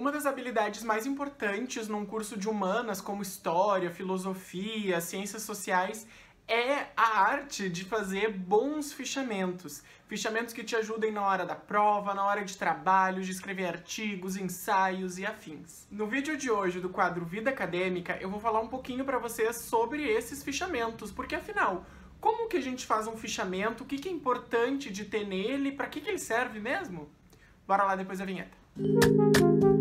Uma das habilidades mais importantes num curso de humanas como história, filosofia, ciências sociais é a arte de fazer bons fichamentos. Fichamentos que te ajudem na hora da prova, na hora de trabalho, de escrever artigos, ensaios e afins. No vídeo de hoje do quadro Vida Acadêmica, eu vou falar um pouquinho para vocês sobre esses fichamentos, porque afinal, como que a gente faz um fichamento? O que, que é importante de ter nele? Para que, que ele serve mesmo? Bora lá depois da vinheta. Música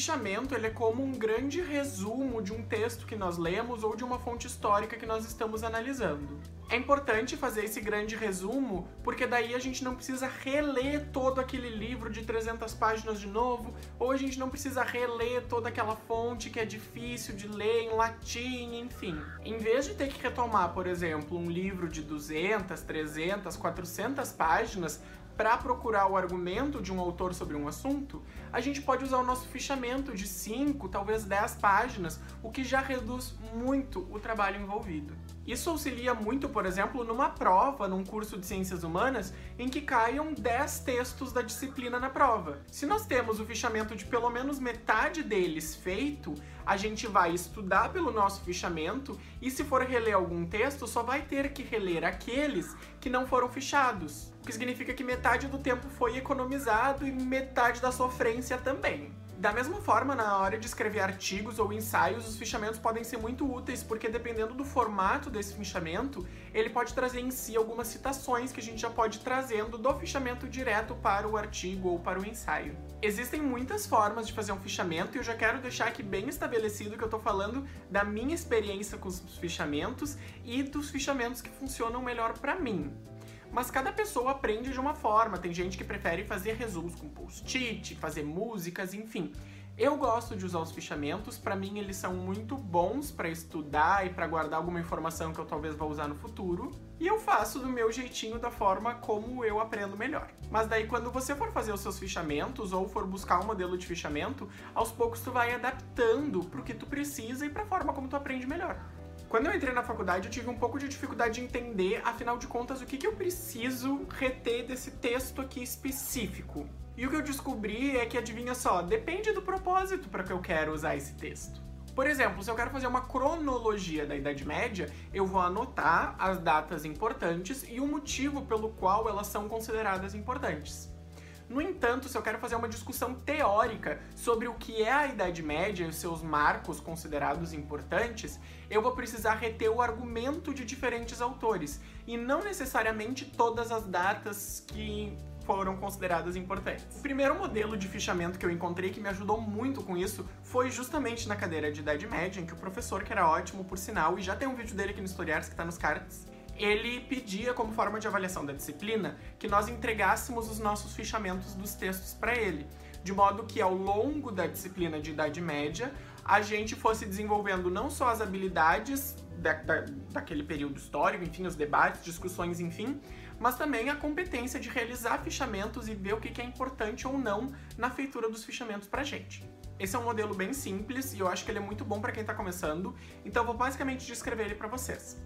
fichamento ele é como um grande resumo de um texto que nós lemos ou de uma fonte histórica que nós estamos analisando. É importante fazer esse grande resumo porque daí a gente não precisa reler todo aquele livro de 300 páginas de novo, ou a gente não precisa reler toda aquela fonte que é difícil de ler em latim, enfim. Em vez de ter que retomar, por exemplo, um livro de 200, 300, 400 páginas, para procurar o argumento de um autor sobre um assunto, a gente pode usar o nosso fichamento de 5, talvez 10 páginas, o que já reduz muito o trabalho envolvido. Isso auxilia muito, por exemplo, numa prova, num curso de ciências humanas, em que caiam 10 textos da disciplina na prova. Se nós temos o fichamento de pelo menos metade deles feito, a gente vai estudar pelo nosso fichamento e se for reler algum texto, só vai ter que reler aqueles que não foram fichados. O que significa que metade do tempo foi economizado e metade da sofrência também. Da mesma forma, na hora de escrever artigos ou ensaios, os fichamentos podem ser muito úteis, porque dependendo do formato desse fichamento, ele pode trazer em si algumas citações que a gente já pode trazendo do fichamento direto para o artigo ou para o ensaio. Existem muitas formas de fazer um fichamento e eu já quero deixar aqui bem estabelecido que eu estou falando da minha experiência com os fichamentos e dos fichamentos que funcionam melhor para mim. Mas cada pessoa aprende de uma forma. Tem gente que prefere fazer resumos com post-it, fazer músicas, enfim. Eu gosto de usar os fichamentos, para mim eles são muito bons para estudar e para guardar alguma informação que eu talvez vá usar no futuro. E eu faço do meu jeitinho, da forma como eu aprendo melhor. Mas daí quando você for fazer os seus fichamentos ou for buscar um modelo de fichamento, aos poucos tu vai adaptando pro que tu precisa e pra forma como tu aprende melhor. Quando eu entrei na faculdade, eu tive um pouco de dificuldade de entender, afinal de contas, o que, que eu preciso reter desse texto aqui específico. E o que eu descobri é que, adivinha só, depende do propósito para que eu quero usar esse texto. Por exemplo, se eu quero fazer uma cronologia da Idade Média, eu vou anotar as datas importantes e o motivo pelo qual elas são consideradas importantes. No entanto, se eu quero fazer uma discussão teórica sobre o que é a Idade Média e os seus marcos considerados importantes, eu vou precisar reter o argumento de diferentes autores e não necessariamente todas as datas que foram consideradas importantes. O primeiro modelo de fichamento que eu encontrei que me ajudou muito com isso foi justamente na cadeira de Idade Média, em que o professor, que era ótimo por sinal, e já tem um vídeo dele aqui no Historiars que tá nos cards, ele pedia como forma de avaliação da disciplina que nós entregássemos os nossos fichamentos dos textos para ele, de modo que ao longo da disciplina de Idade Média a gente fosse desenvolvendo não só as habilidades da, da, daquele período histórico, enfim, os debates, discussões, enfim, mas também a competência de realizar fichamentos e ver o que é importante ou não na feitura dos fichamentos pra gente. Esse é um modelo bem simples e eu acho que ele é muito bom para quem está começando, então vou basicamente descrever ele para vocês.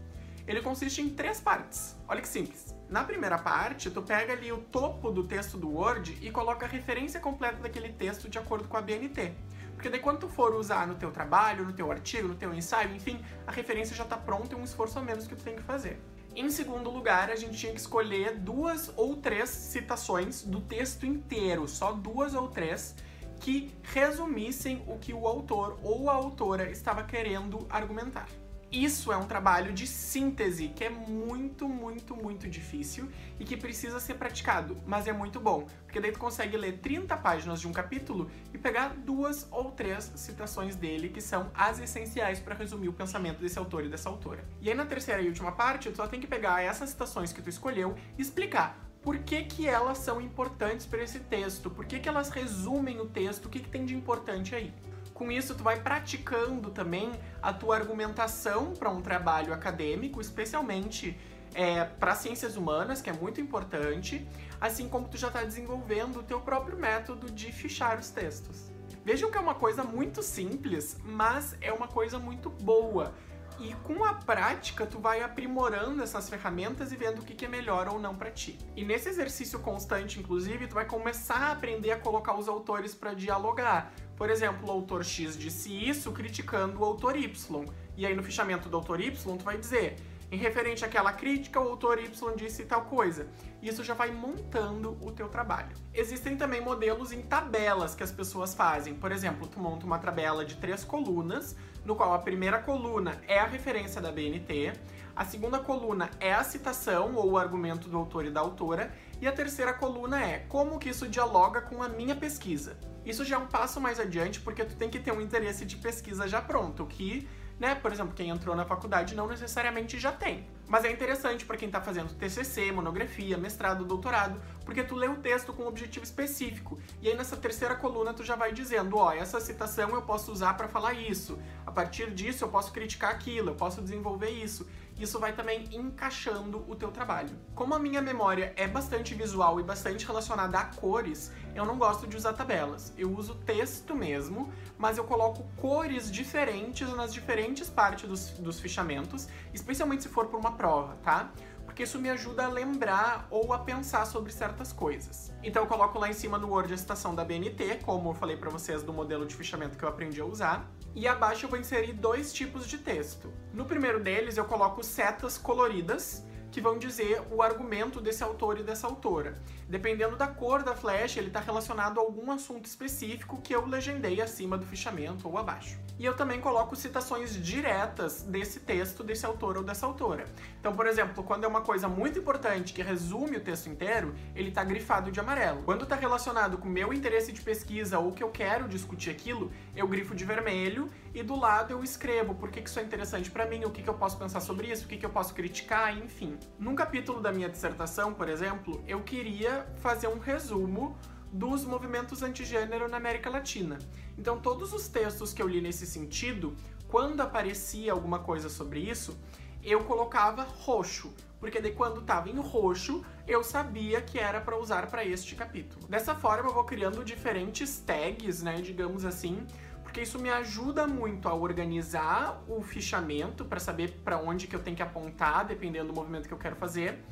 Ele consiste em três partes. Olha que simples. Na primeira parte, tu pega ali o topo do texto do Word e coloca a referência completa daquele texto de acordo com a BNT. Porque daí quando tu for usar no teu trabalho, no teu artigo, no teu ensaio, enfim, a referência já está pronta e um esforço a menos que tu tem que fazer. Em segundo lugar, a gente tinha que escolher duas ou três citações do texto inteiro, só duas ou três, que resumissem o que o autor ou a autora estava querendo argumentar. Isso é um trabalho de síntese que é muito, muito, muito difícil e que precisa ser praticado, mas é muito bom, porque daí tu consegue ler 30 páginas de um capítulo e pegar duas ou três citações dele que são as essenciais para resumir o pensamento desse autor e dessa autora. E aí na terceira e última parte, tu só tem que pegar essas citações que tu escolheu e explicar por que, que elas são importantes para esse texto, por que, que elas resumem o texto, o que, que tem de importante aí. Com isso, tu vai praticando também a tua argumentação para um trabalho acadêmico, especialmente é, para ciências humanas, que é muito importante, assim como tu já está desenvolvendo o teu próprio método de fichar os textos. Vejam que é uma coisa muito simples, mas é uma coisa muito boa. E com a prática, tu vai aprimorando essas ferramentas e vendo o que é melhor ou não para ti. E nesse exercício constante, inclusive, tu vai começar a aprender a colocar os autores para dialogar. Por exemplo, o autor X disse isso criticando o autor Y. E aí no fichamento do autor Y, tu vai dizer em referente àquela crítica, o autor Y disse tal coisa. Isso já vai montando o teu trabalho. Existem também modelos em tabelas que as pessoas fazem. Por exemplo, tu monta uma tabela de três colunas, no qual a primeira coluna é a referência da BNT, a segunda coluna é a citação ou o argumento do autor e da autora, e a terceira coluna é como que isso dialoga com a minha pesquisa. Isso já é um passo mais adiante, porque tu tem que ter um interesse de pesquisa já pronto, que né? Por exemplo, quem entrou na faculdade não necessariamente já tem. Mas é interessante para quem está fazendo TCC, monografia, mestrado, doutorado, porque tu lê o texto com um objetivo específico. E aí nessa terceira coluna tu já vai dizendo, ó, essa citação eu posso usar para falar isso. A partir disso eu posso criticar aquilo, eu posso desenvolver isso isso vai também encaixando o teu trabalho. Como a minha memória é bastante visual e bastante relacionada a cores, eu não gosto de usar tabelas. Eu uso texto mesmo, mas eu coloco cores diferentes nas diferentes partes dos, dos fichamentos, especialmente se for por uma prova, tá? Porque isso me ajuda a lembrar ou a pensar sobre certas coisas. Então eu coloco lá em cima no Word a citação da BNT, como eu falei para vocês do modelo de fichamento que eu aprendi a usar, e abaixo eu vou inserir dois tipos de texto. No primeiro deles eu coloco setas coloridas que vão dizer o argumento desse autor e dessa autora. Dependendo da cor da flecha, ele está relacionado a algum assunto específico que eu legendei acima do fichamento ou abaixo. E eu também coloco citações diretas desse texto, desse autor ou dessa autora. Então, por exemplo, quando é uma coisa muito importante que resume o texto inteiro, ele está grifado de amarelo. Quando está relacionado com meu interesse de pesquisa ou que eu quero discutir aquilo, eu grifo de vermelho e do lado eu escrevo por que isso é interessante para mim, o que, que eu posso pensar sobre isso, o que, que eu posso criticar, enfim. Num capítulo da minha dissertação, por exemplo, eu queria fazer um resumo dos movimentos antigênero na América Latina. Então, todos os textos que eu li nesse sentido, quando aparecia alguma coisa sobre isso, eu colocava roxo, porque daí quando estava em roxo, eu sabia que era para usar para este capítulo. Dessa forma, eu vou criando diferentes tags, né, digamos assim, porque isso me ajuda muito a organizar o fichamento para saber para onde que eu tenho que apontar, dependendo do movimento que eu quero fazer,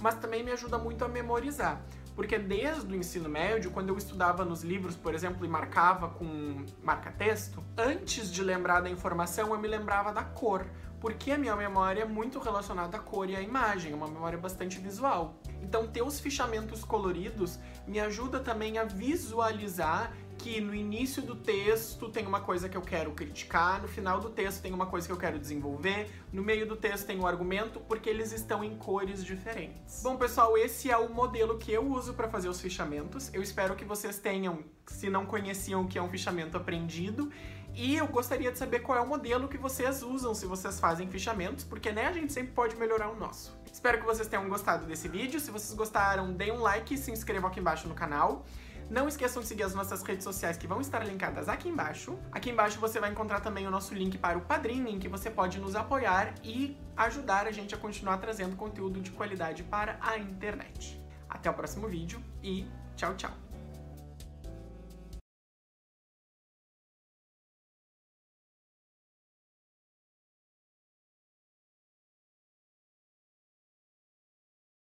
mas também me ajuda muito a memorizar. Porque desde o ensino médio, quando eu estudava nos livros, por exemplo, e marcava com marca-texto, antes de lembrar da informação, eu me lembrava da cor porque a minha memória é muito relacionada à cor e à imagem, é uma memória bastante visual. Então, ter os fichamentos coloridos me ajuda também a visualizar que no início do texto tem uma coisa que eu quero criticar, no final do texto tem uma coisa que eu quero desenvolver, no meio do texto tem o um argumento, porque eles estão em cores diferentes. Bom, pessoal, esse é o modelo que eu uso para fazer os fichamentos. Eu espero que vocês tenham, se não conheciam o que é um fichamento aprendido, e eu gostaria de saber qual é o modelo que vocês usam se vocês fazem fichamentos, porque né, a gente sempre pode melhorar o nosso. Espero que vocês tenham gostado desse vídeo. Se vocês gostaram, deem um like e se inscrevam aqui embaixo no canal. Não esqueçam de seguir as nossas redes sociais que vão estar linkadas aqui embaixo. Aqui embaixo você vai encontrar também o nosso link para o Padrim, em que você pode nos apoiar e ajudar a gente a continuar trazendo conteúdo de qualidade para a internet. Até o próximo vídeo e tchau, tchau!